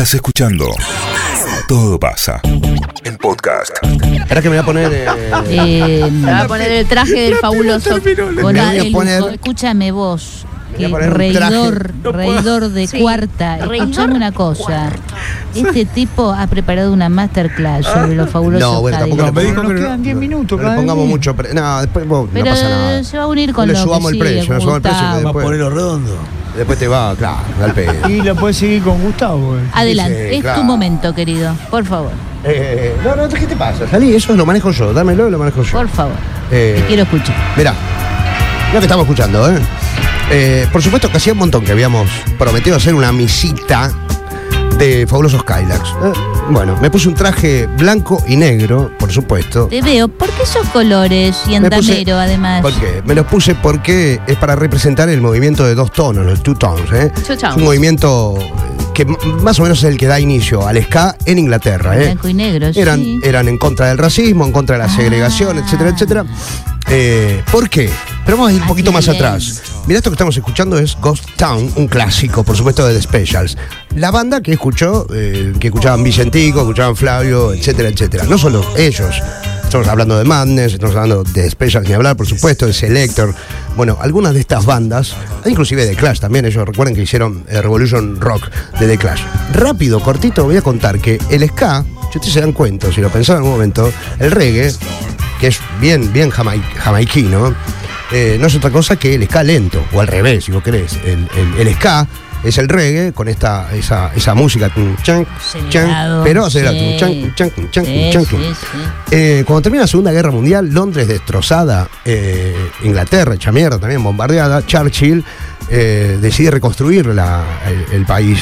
Estás escuchando Todo pasa. El podcast. Espera que me voy a poner. eh, Eh, me va a poner el traje del fabuloso. Me voy a poner- Escúchame vos. Me voy a que poner un reidor, traje. reidor de Sí, cuarta. reidor Escuchame una cosa. Este tipo ha preparado una masterclass sobre los fabulosos No, bueno, tampoco le pongamos- que nos quedan 10 minutos No le cada pongamos día. mucho. pre- No, después vos, no Pero pasa nada. se va a unir con No le lo subamos el precio, no subamos el precio. que Gustavo. Va a después, ponerlo redondo. Después te va, claro, al pedo. Y lo puedes seguir con Gustavo. eh. Adelante, Sí, es claro. tu momento, querido. Por favor, Eh, no, no, ¿qué te pasa? Salí, eso lo manejo yo. Dámelo y lo manejo yo. por favor. Eh, Te quiero escuchar. Mirá, lo que estamos escuchando, ¿eh? Eh, Por supuesto que hacía un montón que habíamos prometido hacer una misita de fabulosos Kylax. Eh, bueno, me puse un traje blanco y negro, por supuesto. Te veo. ¿Por qué esos colores y andamero, además? ¿Por qué? Me los puse porque es para representar el movimiento de dos tonos, los two tones. ¿eh? Two tones. Es un movimiento que m- más o memenos es el que da inicio al ska en Inglaterra. ¿eh? Blanco y negro, eran, sí. eran en contra del racismo, en contra de la Ah. segregación, etcétera, etcétera. Eh, ¿Por qué? Pero vamos a ir un poquito más atrás. Mira, esto que estamos escuchando es Ghost Town, un clásico, por supuesto, de The Specials. La banda que escuchó, eh, que escuchaban Vicentico, escuchaban Flavio, etcétera, etcétera. No solo ellos. Estamos hablando de Madness, estamos hablando de Specials, ni hablar, por supuesto, de Selector. Bueno, algunas de estas bandas, inclusive de Clash también, ellos recuerden que hicieron eh, Revolution Rock de The Clash. Rápido, cortito, voy a contar que el ska, si ustedes se dan cuenta, si lo pensaron en algún momento, el reggae, que es bien, bien jamai- jamaiquino, eh, no es otra cosa que el ska lento, o al revés, si vos querés. El, el- el ska es el reggae con esta, esa, esa música, chan, pero acelerado, sí. tum, chan, chan, tum, chan, tum, Sí, chan, sí, tum. sí. Eh, cuando termina la Segunda Guerra Mundial, Londres destrozada, eh, Inglaterra hecha mierda también bombardeada, Churchill eh, decide reconstruir la- el, el país.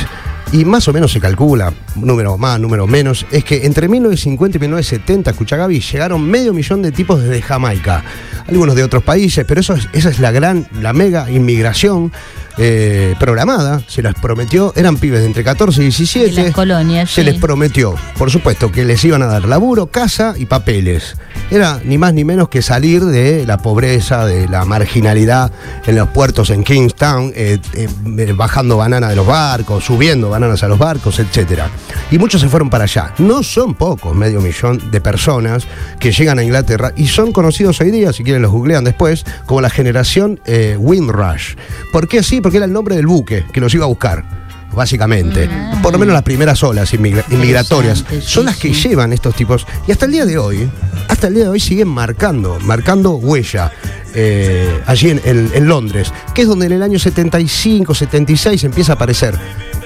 Y más o menos se calcula, número más, número menos, es que entre 1950 y 1970, escucha Gaby, llegaron medio millón de tipos desde Jamaica, algunos de otros países, pero eso es- esa es la gran, la mega inmigración eh, programada, se las prometió, eran pibes de entre 14 y 17. De las colonias, Se sí. les prometió, por supuesto, que les iban a dar laburo, casa y papeles. Era ni más ni menos que salir de la pobreza, de la marginalidad en los puertos en Kingstown, eh, eh, eh, bajando bananas de los barcos, subiendo bananas a los barcos, etc. Y muchos se fueron para allá. No son pocos, medio millón de personas que llegan a Inglaterra y son conocidos hoy día, si quieren los googlean después, como la generación Windrush. ¿Por qué así? Porque era el nombre del buque que los iba a buscar básicamente. Por lo menos las primeras olas inmigra- inmigratorias son las que llevan estos tipos. Y hasta el día de hoy, hasta el día de hoy siguen marcando, marcando huella. eh, allí en, en- en Londres, que es donde en el año 75, 76 empieza a aparecer,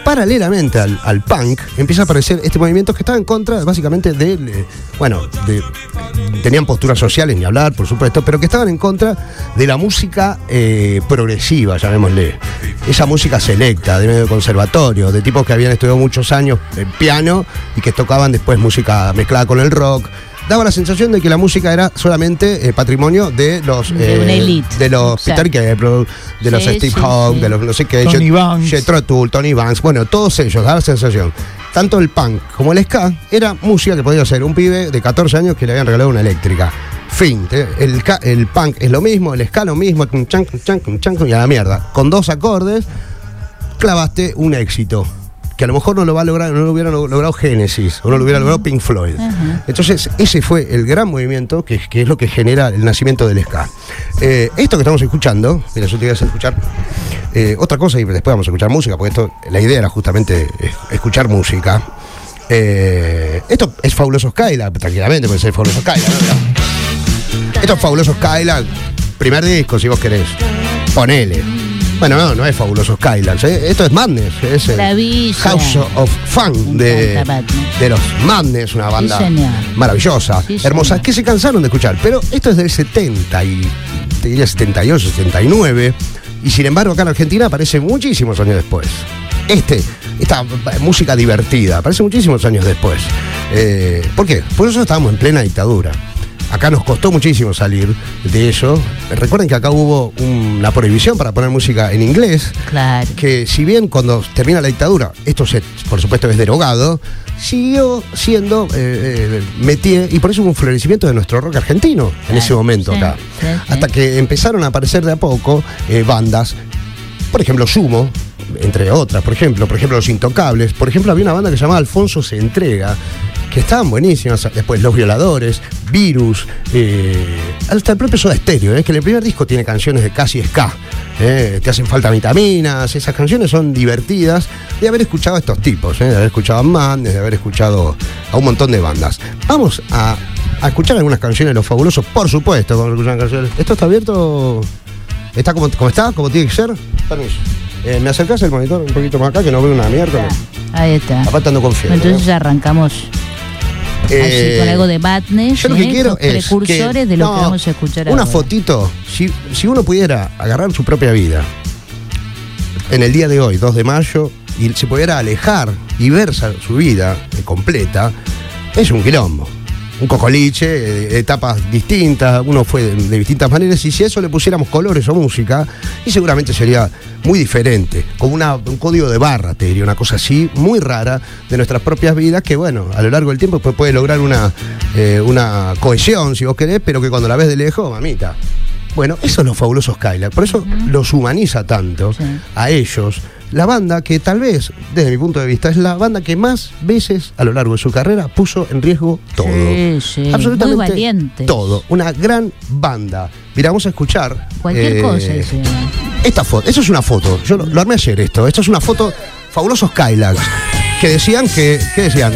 paralelamente al, al punk, empieza a aparecer este movimiento que estaba en contra básicamente de, eh, bueno, de, tenían posturas sociales, ni hablar, por supuesto, pero que estaban en contra de la música eh, progresiva, llamémosle. Esa música selecta, de medio conservatorio, de tipos que habían estudiado muchos años en piano y que tocaban después música mezclada con el rock. Daba la sensación de que la música era solamente eh, patrimonio de los De una eh, elite. de los. Peter Gabriel, de los Sí, Steve sí, sí. de los no sé qué, Tony Jet- Banks. Jethro Tull, Tony Banks, bueno, todos ellos, daba la sensación. Tanto el punk como el ska era música que podía ser un pibe de 14 años que le habían regalado una eléctrica. Fin. ¿eh? El, el punk es lo mismo, el ska lo mismo, y a la mierda. Con dos acordes clavaste un éxito. Que a lo mejor no lo va a lograr, no lo hubiera lo- logrado Genesis, o no lo hubiera logrado Pink Floyd. Entonces, ese fue el gran movimiento que, que es lo que genera el nacimiento del ska. Eh, esto que estamos escuchando, mira, yo te voy a hacer escuchar eh, otra cosa y después vamos a escuchar música, porque esto, la idea era justamente eh, escuchar música. Eh, esto es Fabuloso Skylar, tranquilamente puede ser Fabuloso Skylar. ¿no? Esto es Fabuloso primer disco, si vos querés. Ponele. Bueno, no, no es Fabuloso Skylar. ¿eh? Esto es Madness. Es el. House of Fun de, de los Madness, una banda maravillosa, Sí, hermosa, que se cansaron de escuchar. Pero esto es del 70 y te diría 78, 79. Y sin embargo, acá en Argentina aparece muchísimos años después. Este, esta música divertida, aparece muchísimos años después. Eh, ¿Por qué? Por eso estábamos en plena dictadura. Acá nos costó muchísimo salir de eso. Recuerden que acá hubo una prohibición para poner música en inglés Claro. que si bien cuando termina la dictadura, esto se, por supuesto es derogado, siguió siendo eh, eh, y por eso hubo un florecimiento de nuestro rock argentino en Claro, ese momento sí, acá. sí, sí. Hasta que empezaron a aparecer de a poco eh, bandas, por ejemplo Sumo, entre otras, por ejemplo, por ejemplo Los Intocables, por ejemplo había una banda que se llamaba Alfonso se entrega, que estaban buenísimas, después Los Violadores, Virus, eh, hasta el propio Soda Stereo, eh, que en el primer disco tiene canciones de casi ska, eh, te hacen falta vitaminas, esas canciones son divertidas de haber escuchado a estos tipos, eh, de haber escuchado a Man, de haber escuchado a un montón de bandas. Vamos a, a escuchar algunas canciones de Los Fabulosos, por supuesto, cuando escuchan canciones. ¿Esto está abierto? ¿Está como, como está? ¿Como tiene que ser? Permiso. Eh, ¿Me acercás el monitor un poquito más acá que no veo una mierda? Ahí está. Aparte ando con fiebre, Entonces ¿no? ya arrancamos Eh, así con algo de Batness, Yo lo que ¿eh? quiero es precursores que- de lo no, que vamos a escuchar Una ahora. fotito, si, si uno pudiera agarrar su propia vida en el día de hoy, 2 de mayo, y se pudiera alejar y ver su vida completa, es un quilombo. Un cocoliche, eh, etapas distintas, uno fue de, de distintas maneras, y si a eso le pusiéramos colores o música, y seguramente sería muy diferente, como una- un código de barra, te diría, una cosa así, muy rara de nuestras propias vidas, que bueno, a lo largo del tiempo pues, puede lograr una, eh, una cohesión, si vos querés, pero que cuando la ves de lejos, mamita. Bueno, eso es los fabulosos Skylar, por eso los humaniza tanto Sí. a ellos. La banda que tal vez, desde mi punto de vista, es la banda que más veces a lo largo de su carrera puso en riesgo todo. Sí, sí, Absolutamente muy valientes. todo. Una gran banda. Mira, vamos a escuchar. Cualquier eh, cosa hicieron. Esta foto, eso es una foto. Yo lo, lo armé ayer esto. Esto es una foto fabulosos Kylax. Que decían que. ¿Qué decían?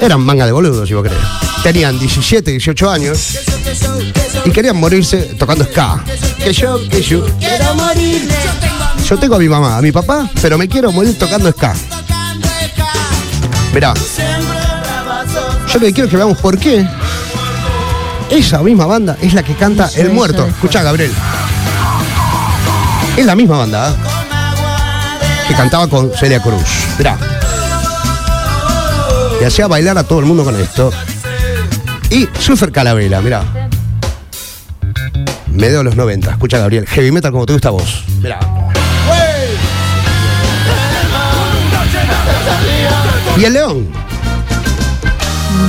Eran manga de boludos, si vos crees. Tenían 17, 18 años y querían morirse tocando ska. Que yo, que yo. Quiero morir. Yo tengo a mi mamá, a mi papá, pero me quiero morir tocando ska. Mirá. Yo lo que quiero que veamos por qué esa misma banda es la que canta El Muerto. Escucha, Gabriel. Es la misma banda ¿eh? que cantaba con Celia Cruz. Mirá. Y hacía bailar a todo el mundo con esto. Y Super Calavera, mirá. Medio de los 90. Escucha, Gabriel. Heavy metal como te gusta a vos. Mirá. Y el león.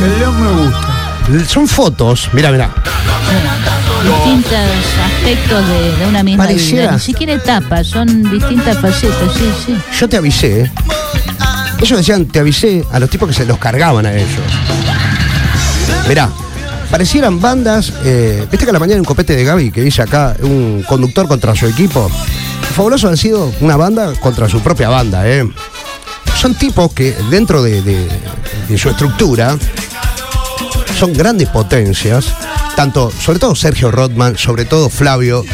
El león me gusta. Son fotos. Mira, mira. Distintos aspectos de, de una misma Pareciera- vida. Ni siquiera etapas, son distintas facetas, sí, sí. Yo te avisé. Ellos decían, te avisé a los tipos que se los cargaban a ellos. Mirá, parecieran bandas. eh, Viste que a la mañana un copete de Gaby que dice acá un conductor contra su equipo. Fabuloso han sido una banda contra su propia banda, ¿eh? Son tipos que dentro de, su estructura son grandes potencias. Tanto, sobre todo Sergio Rodman, sobre todo Flavio,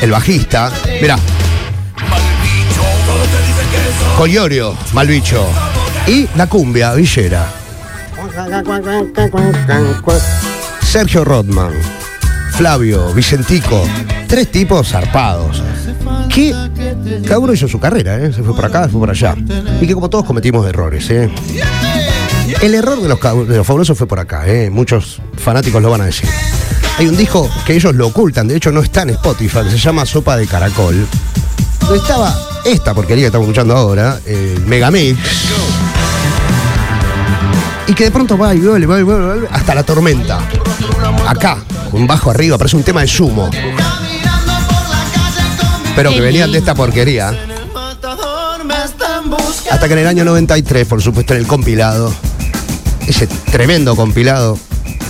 el bajista. Mirá, Collorio, Malbicho. Y la cumbia, Villera. Sergio Rodman, Flavio, Vicentico. Tres tipos zarpados. Que cada uno hizo su carrera, ¿eh? Se fue por acá, se fue por allá. Y que como todos cometimos errores, ¿eh? El error de los, fabulosos fue por acá, ¿eh? Muchos fanáticos lo van a decir. Hay un disco que ellos lo ocultan, de hecho no está en Spotify, que se llama Sopa de Caracol. Donde estaba esta porquería que estamos escuchando ahora, Megamix. Y que de pronto va y vuelve, vuelve, vuelve, vuelve, hasta la tormenta. Acá, con bajo arriba, parece un tema de sumo. Pero que venían de esta porquería. Hasta que en el año 93, por supuesto, en el compilado, ese tremendo compilado,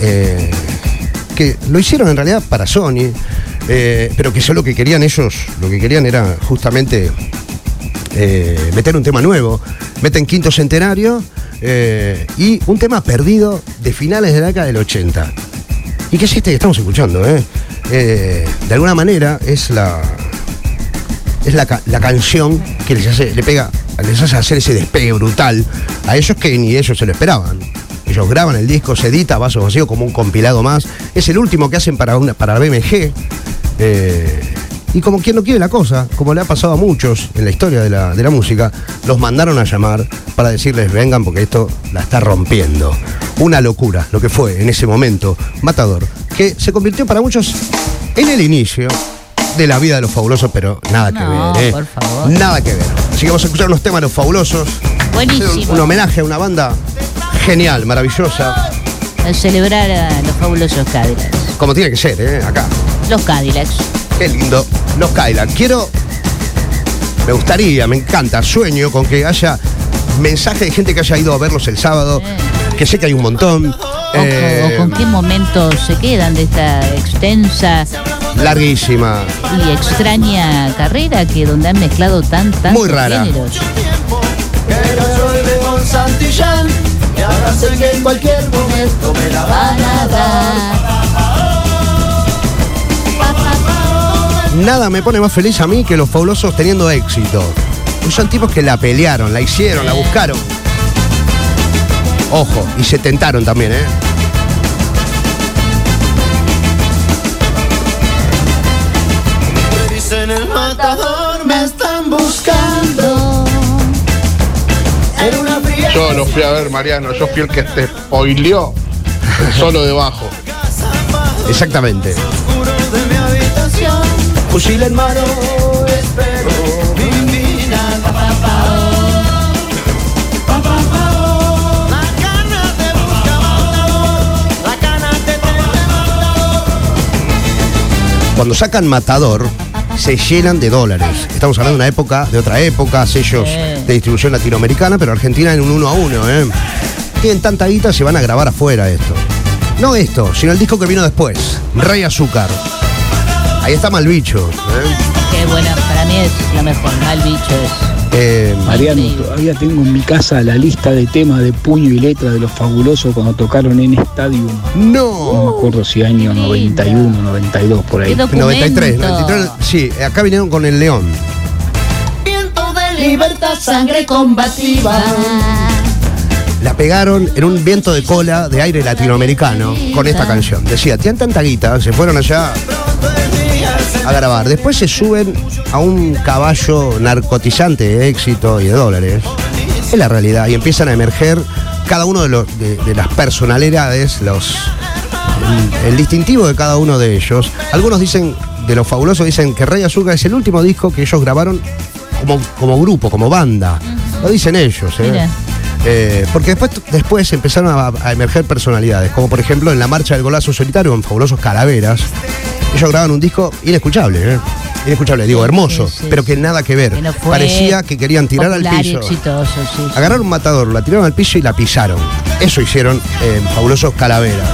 eh, que lo hicieron en realidad para Sony, eh, pero que solo lo que querían ellos, lo que querían era justamente eh, meter un tema nuevo. Meten quinto centenario eh, y un tema perdido de finales de la década del 80. Y que es este que estamos escuchando, ¿eh? Eh, de alguna manera es la, es la, la canción que les hace, le pega, les hace hacer ese despegue brutal a ellos que ni ellos se lo esperaban. Ellos graban el disco, se edita Vaso Vacío como un compilado más. Es el último que hacen para, una, para BMG. Y como quien no quiere la cosa, como le ha pasado a muchos en la historia de la, de la música, los mandaron a llamar para decirles vengan porque esto la está rompiendo. Una locura lo que fue en ese momento Matador, que se convirtió para muchos en el inicio de la vida de los fabulosos, pero nada que ver, ¿eh? por favor. Nada que ver. Así que vamos a escuchar unos temas de los fabulosos. Buenísimo. Un homenaje a una banda genial, maravillosa, A celebrar a los fabulosos Cadillacs. como tiene que ser, ¿eh? Acá. Los Cadillacs. Qué lindo. Los Kylan. Quiero Me gustaría, me encanta, sueño con que haya mensaje de gente que haya ido a verlos el sábado, que sé que hay un montón. O, Eh, o con qué momentos se quedan de esta extensa larguísima. y extraña carrera que donde han mezclado tan tantos Muy rara. géneros. Pero yo vive con Santillán y ahora sé que en cualquier momento me la van a dar. Nada me pone más feliz a mí que los fabulosos teniendo éxito. Pues Son tipos que la pelearon, la hicieron, la buscaron. Ojo, y se tentaron también, ¿eh? Me dicen el matador, me están buscando. En una fría Yo no fui a ver, Mariano, yo fui el que te spoileó solo debajo. Exactamente. Fusil en mano, espero mi final. La cana te busca matador, la cana te tiene matador. Cuando sacan Matador, se llenan de dólares. Estamos hablando de una época, de otra época, sellos de distribución latinoamericana, pero Argentina en un uno a uno, ¿eh? Tienen tanta guita, se van a grabar afuera esto. No esto, sino el disco que vino después, Rey Azúcar. Ahí está Malbicho. ¿eh? Qué buena, para mí es la mejor. Mal bicho es. Eh, Mariano, Increíble. todavía tengo en mi casa la lista de temas de puño y letra de los fabulosos cuando tocaron en Stadium. no. No me acuerdo si año qué 91, 92 por ahí. Qué documento. 93, 93, sí, acá vinieron con el León. Viento de libertad, sangre combativa. La pegaron en un viento de cola de aire latinoamericano con esta canción. Decía, tienen tanta guita, se fueron allá a grabar. Después se suben a un caballo narcotizante de éxito y de dólares. Es la realidad. Y empiezan a emerger cada uno de, los, de, de las personalidades, los, el, el distintivo de cada uno de ellos. Algunos dicen, de los fabulosos, dicen que Rey Azúcar es el último disco que ellos grabaron como, como grupo, como banda. Lo dicen ellos, ¿eh? Eh, porque después, después empezaron a, a emerger personalidades, como por ejemplo en la marcha del golazo solitario en Fabulosos Calaveras. Ellos graban un disco inescuchable, ¿eh? Inescuchable, digo, hermoso, sí, sí. pero que nada que ver. Que no fue Parecía que querían tirar al piso. exitoso, sí, sí. Agarraron un matador, la tiraron al piso y la pisaron. Eso hicieron en Fabulosos Calaveras.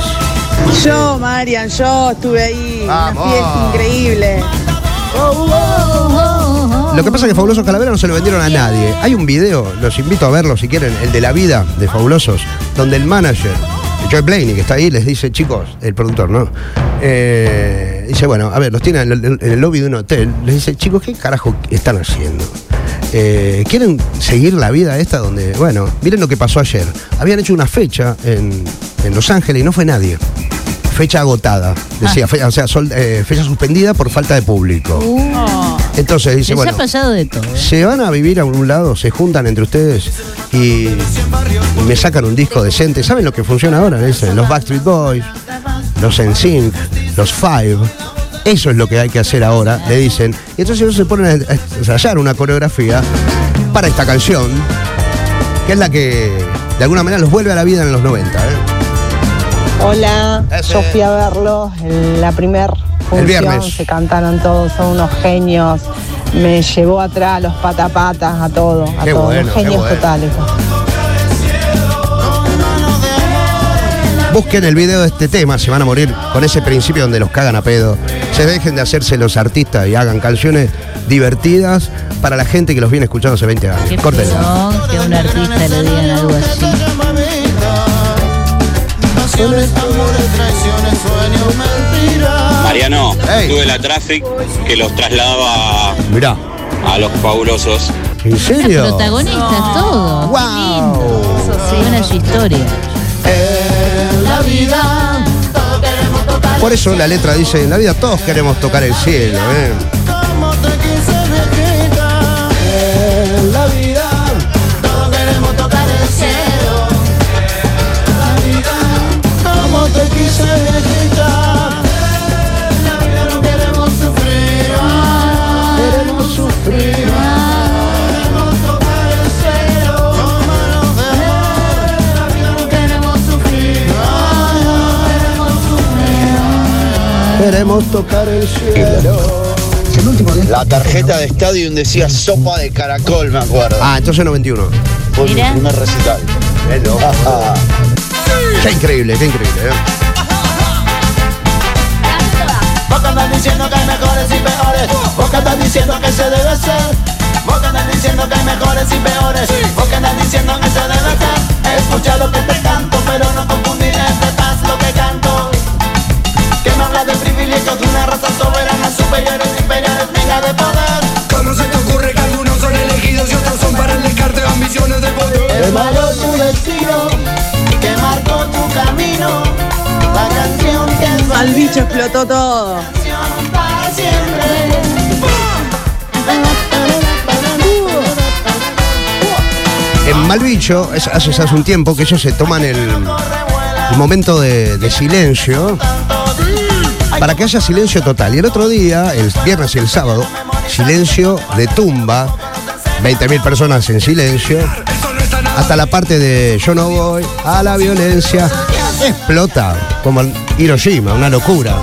Yo, Marian, yo estuve ahí. Vamos. Una fiesta increíble. Lo que pasa es que Fabulosos Calaveras no se lo vendieron a nadie. Hay un video, los invito a verlo si quieren, el de la vida de Fabulosos, donde el manager, Joy Blaney, que está ahí, les dice, chicos, el productor, ¿no? Eh, dice, bueno, a ver, los tiene en el, lobby de un hotel. Les dice, chicos, ¿qué carajo están haciendo? Eh, ¿Quieren seguir la vida esta donde, bueno, miren lo que pasó ayer? Habían hecho una fecha en, en Los Ángeles y no fue nadie. Fecha agotada, decía, fe- o sea, sol- eh, fecha suspendida por falta de público. Entonces dice, Les bueno, ha pasado de todo. ¿eh? se van a vivir a un lado, se juntan entre ustedes y, me sacan un disco decente. ¿Saben lo que funciona ahora? Dicen, los Backstreet Boys, los NSYNC, los Five. Eso es lo que hay que hacer ahora, le dicen. Y entonces ellos se ponen a ensayar una coreografía para esta canción, que es la que de alguna manera los vuelve a la vida en los 90. ¿eh? Hola, Ese. yo fui a verlos en la primer función. viernes. Se cantaron todos, son unos genios. Me llevó atrás los patapatas, a todo, a Qué todos. bueno, genios bueno. totales. Busquen el video de este tema, se van a morir con ese principio donde los cagan a pedo. Se dejen de hacerse los artistas y hagan canciones divertidas para la gente que los viene escuchando hace 20 años. Qué Córtenlo. feo que a un artista le digan algo así. Pasiones, amores, traiciones, sueños, mentiras. Mariano, Ey. tuve la traffic que los trasladaba Mirá, a los fabulosos. ¿en serio? Protagonistas, todo. Wow. Qué lindo. Su historia. La vida, todo queremos tocar. Por eso la letra dice, en la vida todos queremos tocar el cielo. ¿eh? Tocar el cielo. La vida no queremos sufrir. Queremos sufrir. Queremos tocar el cielo. La tarjeta de Stadium decía sopa de caracol, me acuerdo. Ah, entonces 91. Fue mi primer recital. Qué increíble, qué increíble. ¿eh? Mejores y peores. Vos que andas diciendo que se debe hacer Vos que andas diciendo que hay mejores y peores. Vos que andas diciendo que se debe hacer Escucha lo que te canto Pero no confundir este paz lo que canto. Que me habla de privilegios de una raza soberana Superiores, imperiales, venga de poder. ¿Cómo se te ocurre que algunos son elegidos y otros son para el descarte de ambiciones de poder? Es malo tu destino Que marcó tu camino. La canción que es Al bicho explotó todo. En Malvicho, es- hace, hace un tiempo que ellos se toman el, momento de, silencio para que haya silencio total. Y el otro día, el viernes y el sábado, silencio de tumba, 20.000 personas en silencio, hasta la parte de yo no voy a la violencia, explota como Hiroshima, una locura.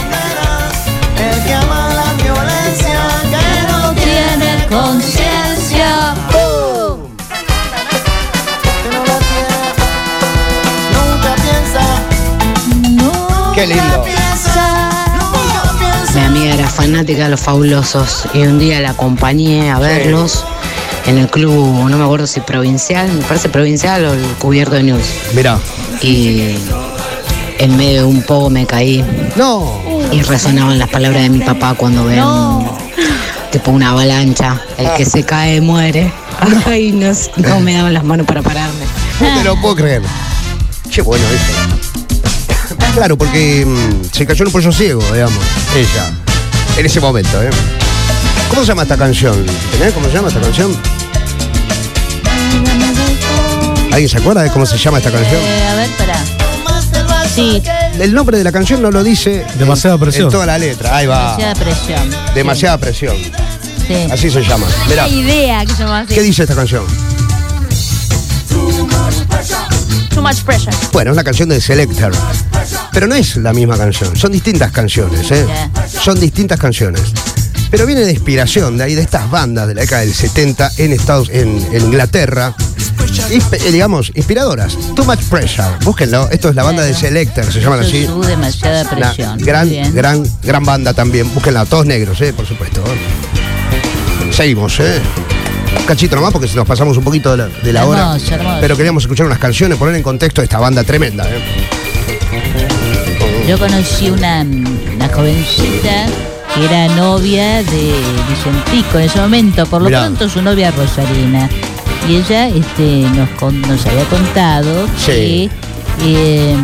Qué lindo. Mi amiga era fanática de los fabulosos y un día la acompañé a verlos en el club, no me acuerdo si provincial, me parece provincial o el cubierto de news. Mirá. Y en medio de un poco me caí No. y resonaban las palabras de mi papá cuando ven No. tipo una avalancha, el que se cae muere. Ay, no, no me daban las manos para pararme. No te lo puedo creer. Qué bueno eso. Claro, porque mm, se cayó en un pollo ciego, digamos, ella. En ese momento, ¿eh? ¿Cómo se llama esta canción? ¿Tenés cómo se llama esta canción? ¿Alguien se acuerda de cómo se llama esta canción? Eh, a ver, pará. Sí, El nombre de la canción no lo dice Demasiada en- presión. en toda la letra. Ahí va. demasiada presión. Demasiada presión. Sí. Así se llama. Mirá, Una idea que se llama así. ¿qué dice esta canción? Too much pressure. Bueno, es la canción de Selector. Pero no es la misma canción, son distintas canciones, ¿eh? Son distintas canciones. Pero viene de inspiración de ahí, de estas bandas de la década del 70 en Estados en, en Inglaterra. Insp- eh, digamos, inspiradoras. Too Much Pressure. Búsquenlo. Esto es la banda de Selector, se llaman así. Demasiada Una presión. Muy gran, gran, gran banda también. Búsquenla, todos negros, ¿eh? Por supuesto. Seguimos, ¿eh? Un cachito nomás porque si nos pasamos un poquito de la, de la hora. Hermoso. Pero queríamos escuchar unas canciones, poner en contexto esta banda tremenda, ¿eh? Yo conocí una, una jovencita que era novia de Vicentico en ese momento, por lo Mirá. pronto su novia Rosarina. Y ella este, nos, con- nos había contado Sí. que, eh,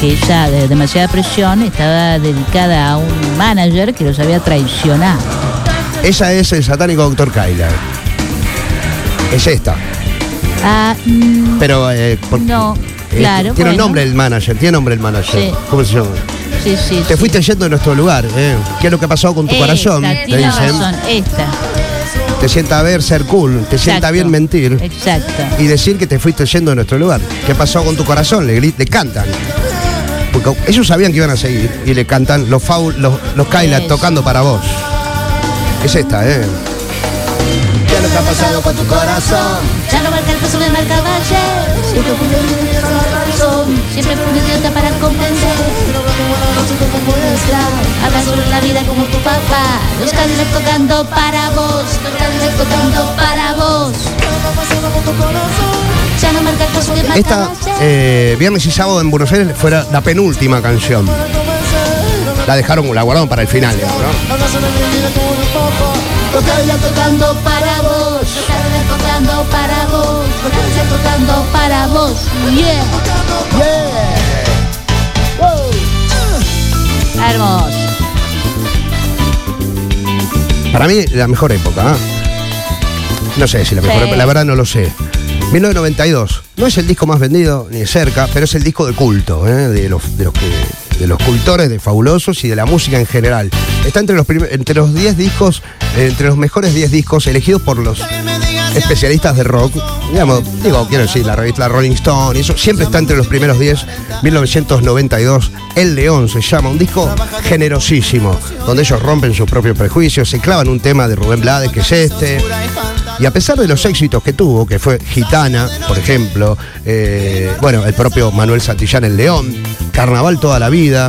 que ella, de demasiada presión, estaba dedicada a un manager que los había traicionado. Ella es el satánico Dr. Kyler. Es esta. Ah, mm, Pero. eh, por- no, eh, claro. Tiene un bueno. nombre el manager, tiene nombre el manager. Sí. ¿Cómo se llama? Sí, sí, Te sí. fuiste yendo de nuestro lugar, ¿eh? ¿Qué es lo que ha pasado con tu Esta, corazón? Te tiene dicen. razón, esta. Te sienta ver ser cool, te sienta Exacto. bien mentir Exacto. y decir que te fuiste yendo de nuestro lugar. ¿Qué pasó con tu corazón? Le, gri- le cantan. Porque ellos sabían que iban a seguir y le cantan los, faul, los, los Eso. tocando para vos. Es esta, ¿eh? ¿Qué es lo que ha pasado con tu corazón? Ya no marca el paso, me marca valle. Siempre fui un idiota la razón. Siempre fui idiota para convencer. Habla sobre la vida como tu papá. Los Cadillac tocando para vos. Los Cadillac tocando para vos. Ya no marca el paso, me marca Esta, eh, viernes y sábado en Buenos Aires, fuera la penúltima canción. La dejaron, la guardaron para el final, digamos, ¿no? Cadillac tocando para vos. Cadillac tocando para vos. Cadillac tocando para vos. Yeah. Hermoso. Para mí, la mejor época. ¿ah? No sé si la mejor Sí. época, la verdad no lo sé. 1992. No es el disco más vendido ni de cerca, pero es el disco de culto, ¿eh? de, los, de, los que, de los cultores de Fabulosos y de la música en general. Está entre los, entre los 10 discos, entre los mejores 10 discos elegidos por los especialistas de rock, digamos, digo, quiero decir, la revista Rolling Stone, y eso siempre está entre los primeros 10, 1992, El León se llama, un disco generosísimo, donde ellos rompen sus propios prejuicios, se clavan un tema de Rubén Blades, que es este, y a pesar de los éxitos que tuvo, que fue Gitana, por ejemplo, eh, bueno, el propio Manuel Santillán El León, Carnaval toda la vida,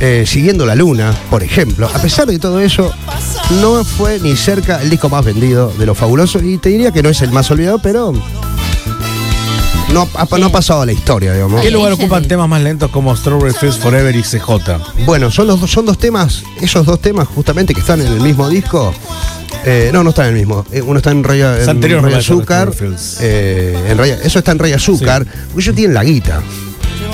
eh, Siguiendo la Luna, por ejemplo, a pesar de todo eso, no fue ni cerca el disco más vendido de lo fabuloso, y te diría que no es el más olvidado, pero no, ha- no ha pasado a la historia, digamos. ¿Qué lugar ocupan temas más lentos como Strawberry Fields Forever y CJ? Bueno, son los son dos temas, esos dos temas justamente que están en el mismo disco. Eh, no, no están en el mismo. Eh, uno está en Raya, Es en anterior, Raya Azúcar. Eh, en Raya- eso está en Raya Azúcar. Porque ellos tienen la guita.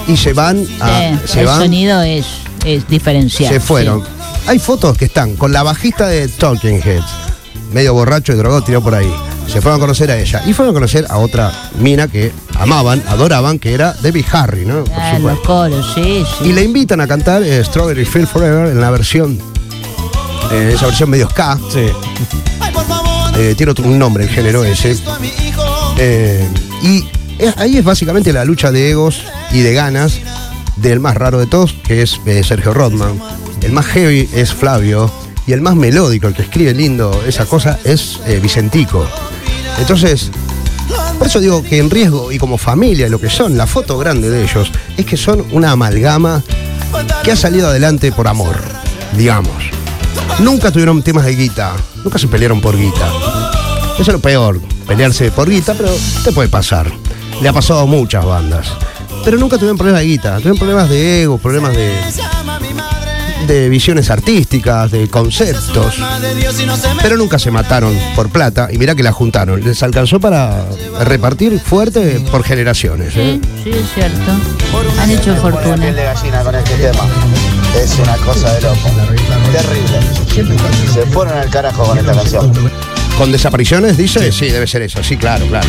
Y se van a. Sí, se el van, sonido es, es diferencial. se fueron. sí. Hay fotos que están con la bajista de Talking Heads, medio borracho y drogado, tirado por ahí. Se fueron a conocer a ella. Y fueron a conocer a otra mina que amaban, adoraban, que era Debbie Harry, ¿no? Por Ah, los coros, sí, sí. Y le invitan a cantar eh, Strawberry Field Forever en la versión, eh, esa versión medio ska. Sí. Eh, tiene otro- un nombre el género ese. Eh, y es- ahí es básicamente la lucha de egos y de ganas del más raro de todos, que es eh, Sergio Rodman. El más heavy es Flavio. Y el más melódico, el que escribe lindo esa cosa, es eh, Vicentico. Entonces, por eso digo que en riesgo y como familia, lo que son, la foto grande de ellos, es que son una amalgama que ha salido adelante por amor, digamos. Nunca tuvieron temas de guita, nunca se pelearon por guita. Eso es lo peor, pelearse por guita, pero te puede pasar. Le ha pasado a muchas bandas. Pero nunca tuvieron problemas de guita, tuvieron problemas de ego, problemas de, de visiones artísticas, de conceptos. Pero nunca se mataron por plata y mirá que la juntaron. Les alcanzó para repartir fuerte por generaciones. ¿eh? Sí, sí, es cierto. Han hecho fortuna. Es una cosa de loco. Terrible. Se fueron al carajo con esta canción. ¿Con desapariciones, dice? Sí, debe ser eso. Sí, claro, claro.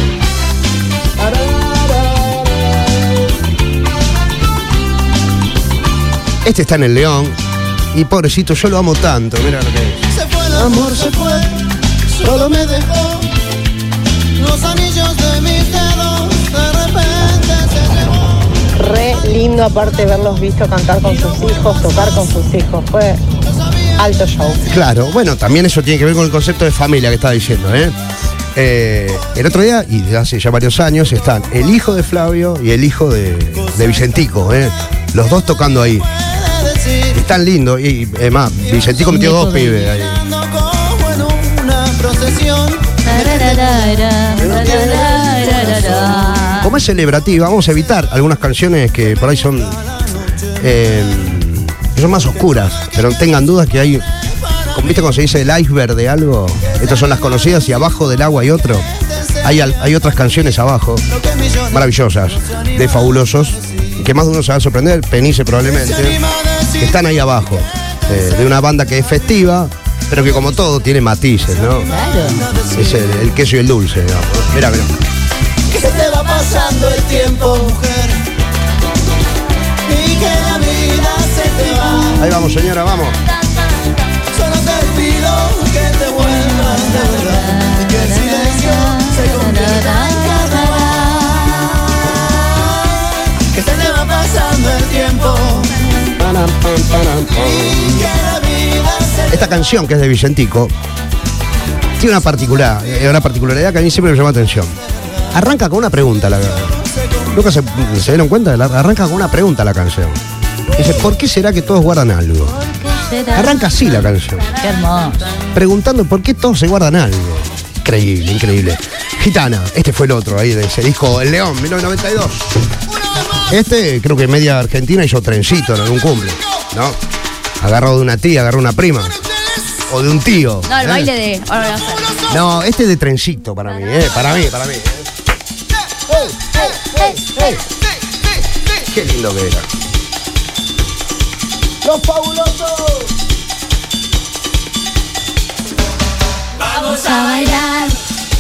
Este está en el León. Y pobrecito, yo lo amo tanto. Mira lo que es. Se fue el amor, se fue, solo me dejó los anillos de mis Re lindo aparte verlos visto cantar con sus hijos, tocar con sus hijos. Fue alto show. Claro, bueno, también eso tiene que ver con el concepto de familia que estaba diciendo, ¿eh? Eh, el otro día, y desde hace ya varios años, están el hijo de Flavio y el hijo de, de Vicentico, ¿eh? Los dos tocando ahí. Están lindos, y además, Vicentico metió dos pibes ahí. Como es celebrativa, vamos a evitar algunas canciones que por ahí son, eh, son más oscuras, pero tengan dudas que hay, viste cuando se dice el iceberg de algo, estas son las conocidas y abajo del agua hay otro. Hay, hay otras canciones abajo, maravillosas, de fabulosos, que más de uno se va a sorprender, Penice probablemente, están ahí abajo, eh, de una banda que es festiva, pero que como todo tiene matices, ¿no? Es el, el queso y el dulce, digamos. Mira, mira. Que se te va pasando el tiempo, mujer. Y que la vida se te va. Ahí vamos, señora, vamos. Solo te pido que te vuelvas de verdad. Y que el silencio se convierta en carnaval. Que se te va pasando el tiempo. Y que la vida se Esta canción, que es de Vicentico, tiene una, eh, una particularidad que a mí siempre me llama la atención. Arranca con una pregunta. La, ¿Nunca se, se dieron cuenta? Arranca con una pregunta la canción. Dice, ¿por qué será que todos guardan algo? Arranca así la canción. Qué hermoso. Preguntando por qué todos se guardan algo. Increíble, increíble. Gitana, este fue el otro ahí de ese disco El León, 1992. Este creo que media Argentina hizo trencito en algún cumple, ¿no? Agarrado de una tía, agarró una prima. O de un tío. No, el ¿eh? baile de. Ahora voy a hacer. No, este es de trencito para mí, ¿eh? Para mí, para mí. ¿eh? Qué lindo que era. ¡Los fabulosos! Vamos a bailar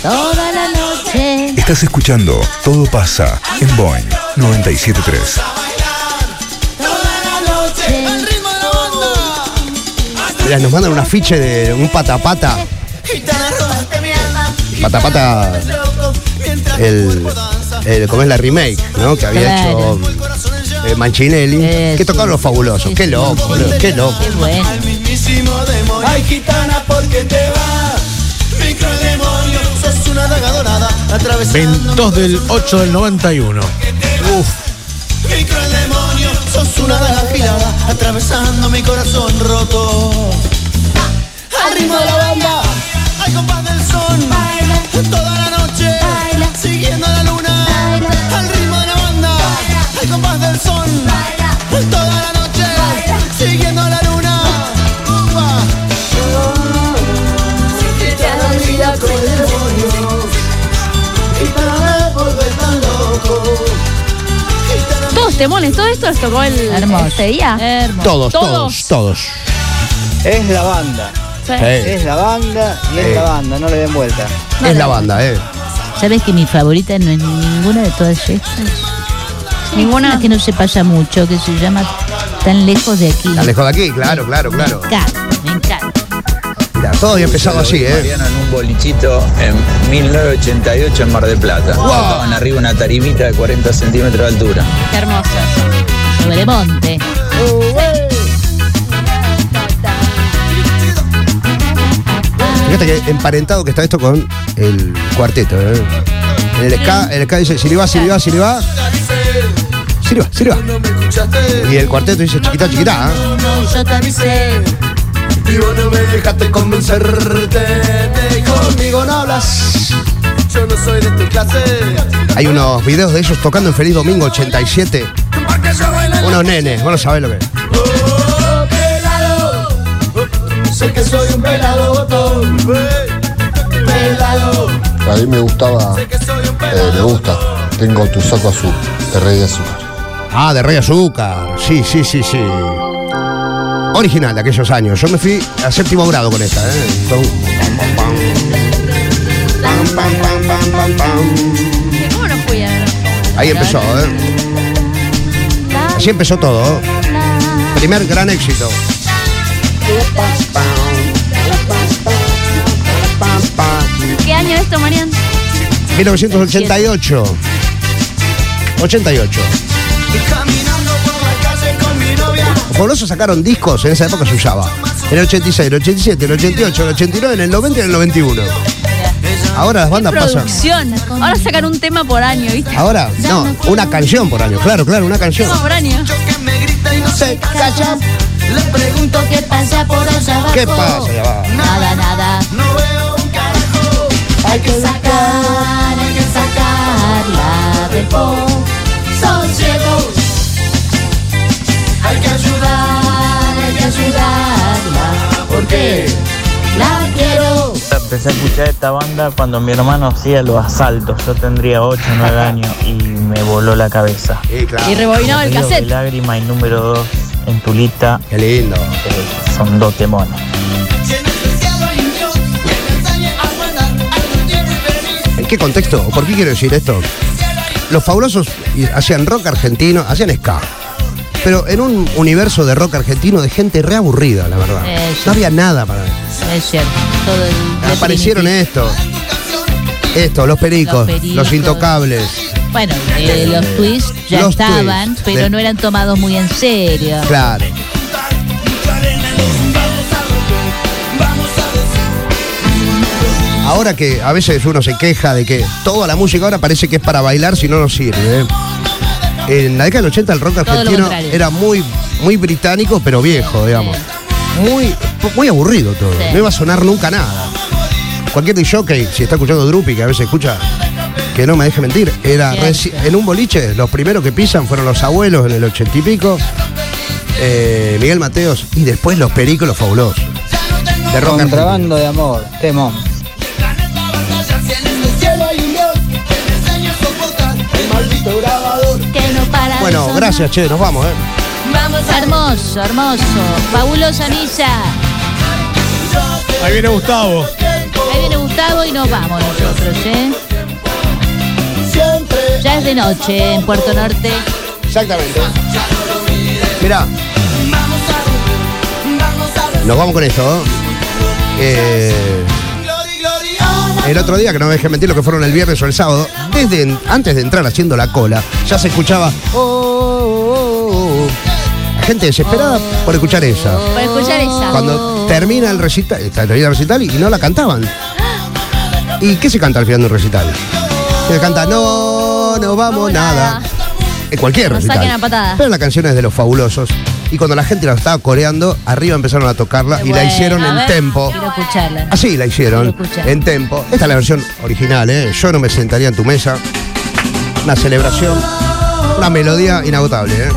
toda la noche. Estás escuchando Todo pasa en Boeing 973. Nos mandan un afiche de un pata a pata. Pata Pata, el, el, como es la remake, ¿no? Que había Claro. hecho eh, Manchinelli, Eso. que tocaron los fabulosos. Qué loco, boludo, qué loco. Qué bueno. Ay, gitana, ¿por qué te vas? Microdemonio, sos una daga dorada, atravesando 22 del 8 del 91. Microdemonio, sos una daga afilada, atravesando mi corazón roto. Al ritmo de la banda, al compás del son, toda la noche, siguiendo la luna. Al ritmo de la banda, al compás del son, temones, todo esto les tocó el Hermoso. este día. Hermoso. Todos, todos, todos. Es la banda. Sí. Es la banda y es Eh. la banda, no le den vuelta. es la banda, ¿eh? ¿Sabes que mi favorita no es ninguna de todas estas? Ninguna. Una que no se pasa mucho, que se llama Tan lejos de aquí. Tan lejos de aquí, claro, claro, claro. Me encanta, me encanta. Mira, todo había empezado así, ¿eh? Mariano en un bolichito en 1988 en Mar del Plata. Estaban arriba una tarimita de 40 centímetros de altura. Qué hermoso. Sobre monte. Fíjate que emparentado que está esto con el cuarteto, ¿eh? En el ska, el ska dice, si le va, si le va, si le va. Si le va, si le va. Y el cuarteto dice, chiquita, chiquita, ¿eh? Vos no me dejaste convencerte de conmigo no hablas. Yo no soy de tu clase. Hay unos videos de ellos tocando en Feliz Domingo 87. Porque yo bailo Unos nenes, vos no sabés lo que es. Oh, pelado. Sé que soy un pelado botón. Pelado. A mí me gustaba, eh, me gusta. Tengo tu saco azul, de Rey de Azúcar. Ah, de Rey Azúcar. Sí, sí, sí, sí. Original de aquellos años. Yo me fui a séptimo grado con esta, ¿eh? Ahí empezó, ¿eh? Así empezó todo. Primer gran éxito. ¿Qué año es esto, Marian? 1988. 88. Fabulosos sacaron discos, en esa época se usaba. En el 86, el 87, el 88, el 89, en el 90 y en el 91. Ahora las bandas pasan. Producción. Ahora sacan un tema por año, ¿viste? Ahora, no, una canción por año. Claro, claro, una canción. Tema por año. Que me grita y no se calla. Le pregunto qué pasa por allá abajo. ¿Qué pasa? Ya va. Nada, nada. No veo un carajo. Hay que sacar, Empecé a escuchar esta banda cuando mi hermano hacía los asaltos. Yo tendría 8 o 9 años y me voló la cabeza. Sí, claro. Y rebobinaba el cassette. lágrima y número 2 en tu lista Qué lindo. eh, son dos temones. ¿En qué contexto? ¿Por qué quiero decir esto? Los fabulosos hacían rock argentino, hacían ska. Pero en un universo de rock argentino de gente reaburrida, la verdad. Eh, sí. No había nada para Es cierto. Todo el. Aparecieron esto. Esto, los pericos, Los pericos. los intocables. Bueno, eh, los twists ya Los estaban, twists. pero De- no eran tomados muy en serio. Claro. Ahora que a veces uno se queja de que toda la música ahora parece que es para bailar si no nos sirve. ¿eh? En la década del 80 el rock Todo argentino era muy, muy británico, pero viejo, digamos. Muy, muy aburrido todo. Sí. No iba a sonar nunca nada. Cualquier jockey, si está escuchando Drupi, que a veces escucha, que no me deje mentir, era reci- en un boliche, los primeros que pisan fueron los abuelos en el ochenta y pico, eh, Miguel Mateos, y después los pericos, los fabulosos. De rock. Contrabando de amor, temón. Bueno, gracias, che, nos vamos, ¿eh? Hermoso, hermoso. Fabulosa misa. Ahí viene Gustavo. Ahí viene Gustavo y nos vamos nosotros, ¿eh? Ya es de noche en Puerto Norte. Exactamente. Mirá. Nos vamos con esto, ¿eh? El otro día, que no me dejes mentir lo que fueron el viernes o el sábado, desde antes de entrar haciendo la cola, ya se escuchaba. "Oh, oh, oh, oh". Gente desesperada por escuchar esa. Por escuchar esa. Cuando termina el recital, eh, termina el recital y, y no la cantaban. ¿Y qué se canta al final de un recital? Se canta No, no vamos nada. En cualquier Nos recital. saquen a patadas. Pero la canción es de los fabulosos. Y cuando la gente la estaba coreando, arriba empezaron a tocarla y la Bueno, hicieron a en ver, tempo. Quiero escucharla. Así la hicieron, Quiero escuchar. en tempo. Esta es la versión original, ¿eh? Yo no me sentaría en tu mesa. Una celebración, una melodía inagotable, ¿eh?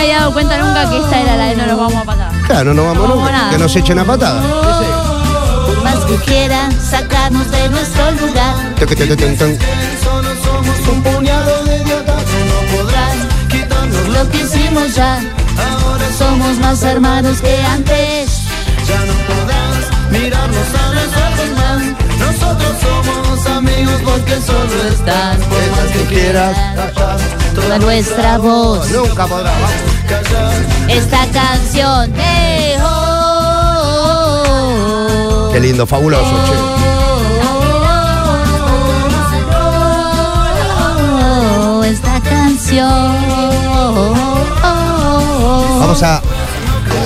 Me había dado cuenta nunca que esta era la de no nos vamos a patar. Claro, no vamos No nunca, vamos nada. que nos echen a patada. Por más que quieran sacarnos de nuestro lugar. Solo somos un puñado de idiotas. No podrás quitarnos lo que hicimos ya. Ahora Somos más hermanos que antes. Ya no podrás mirarnos a los ojos más. Nosotros somos amigos porque solo están. Por más que quieras callar Toda nuestra voz. Nunca podrá. Esta canción. oh. Qué lindo, fabuloso, che. Oh, esta canción. Vamos a.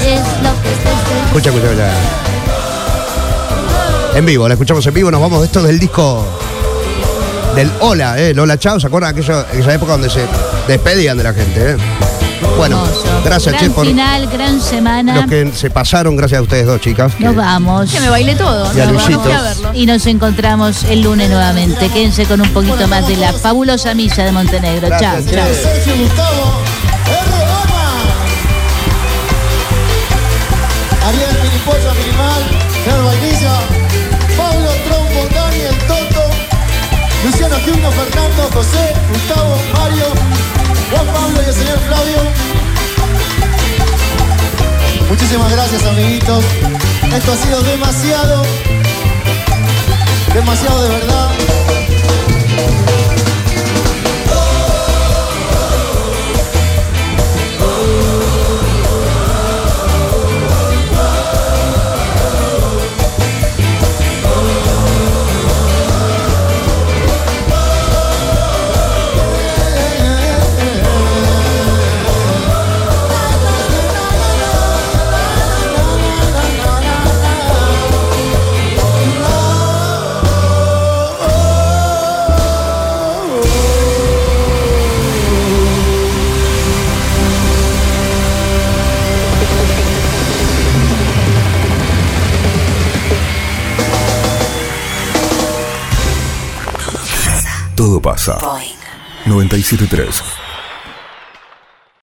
Es lo que se Escucha, escucha, escucha. En vivo, la escuchamos en vivo, nos vamos. Esto es del disco del Hola, ¿eh? El Hola Chao. ¿Se acuerdan aquello, aquella época donde se despedían de la gente, eh? Bueno, gracias, Gran che, por final, gran semana. los que se pasaron. Gracias a ustedes dos, chicas. que- Nos vamos. Que me bailé todo. Y a verlo. Nos encontramos el lunes nuevamente. Quédense con un poquito más de la fabulosa milla de Montenegro. Chao, chao. Gimno, Fernando, José, Gustavo, Mario, Juan Pablo y el señor Flavio. Muchísimas gracias amiguitos. Esto ha sido demasiado, demasiado de verdad. Pasa. 97.3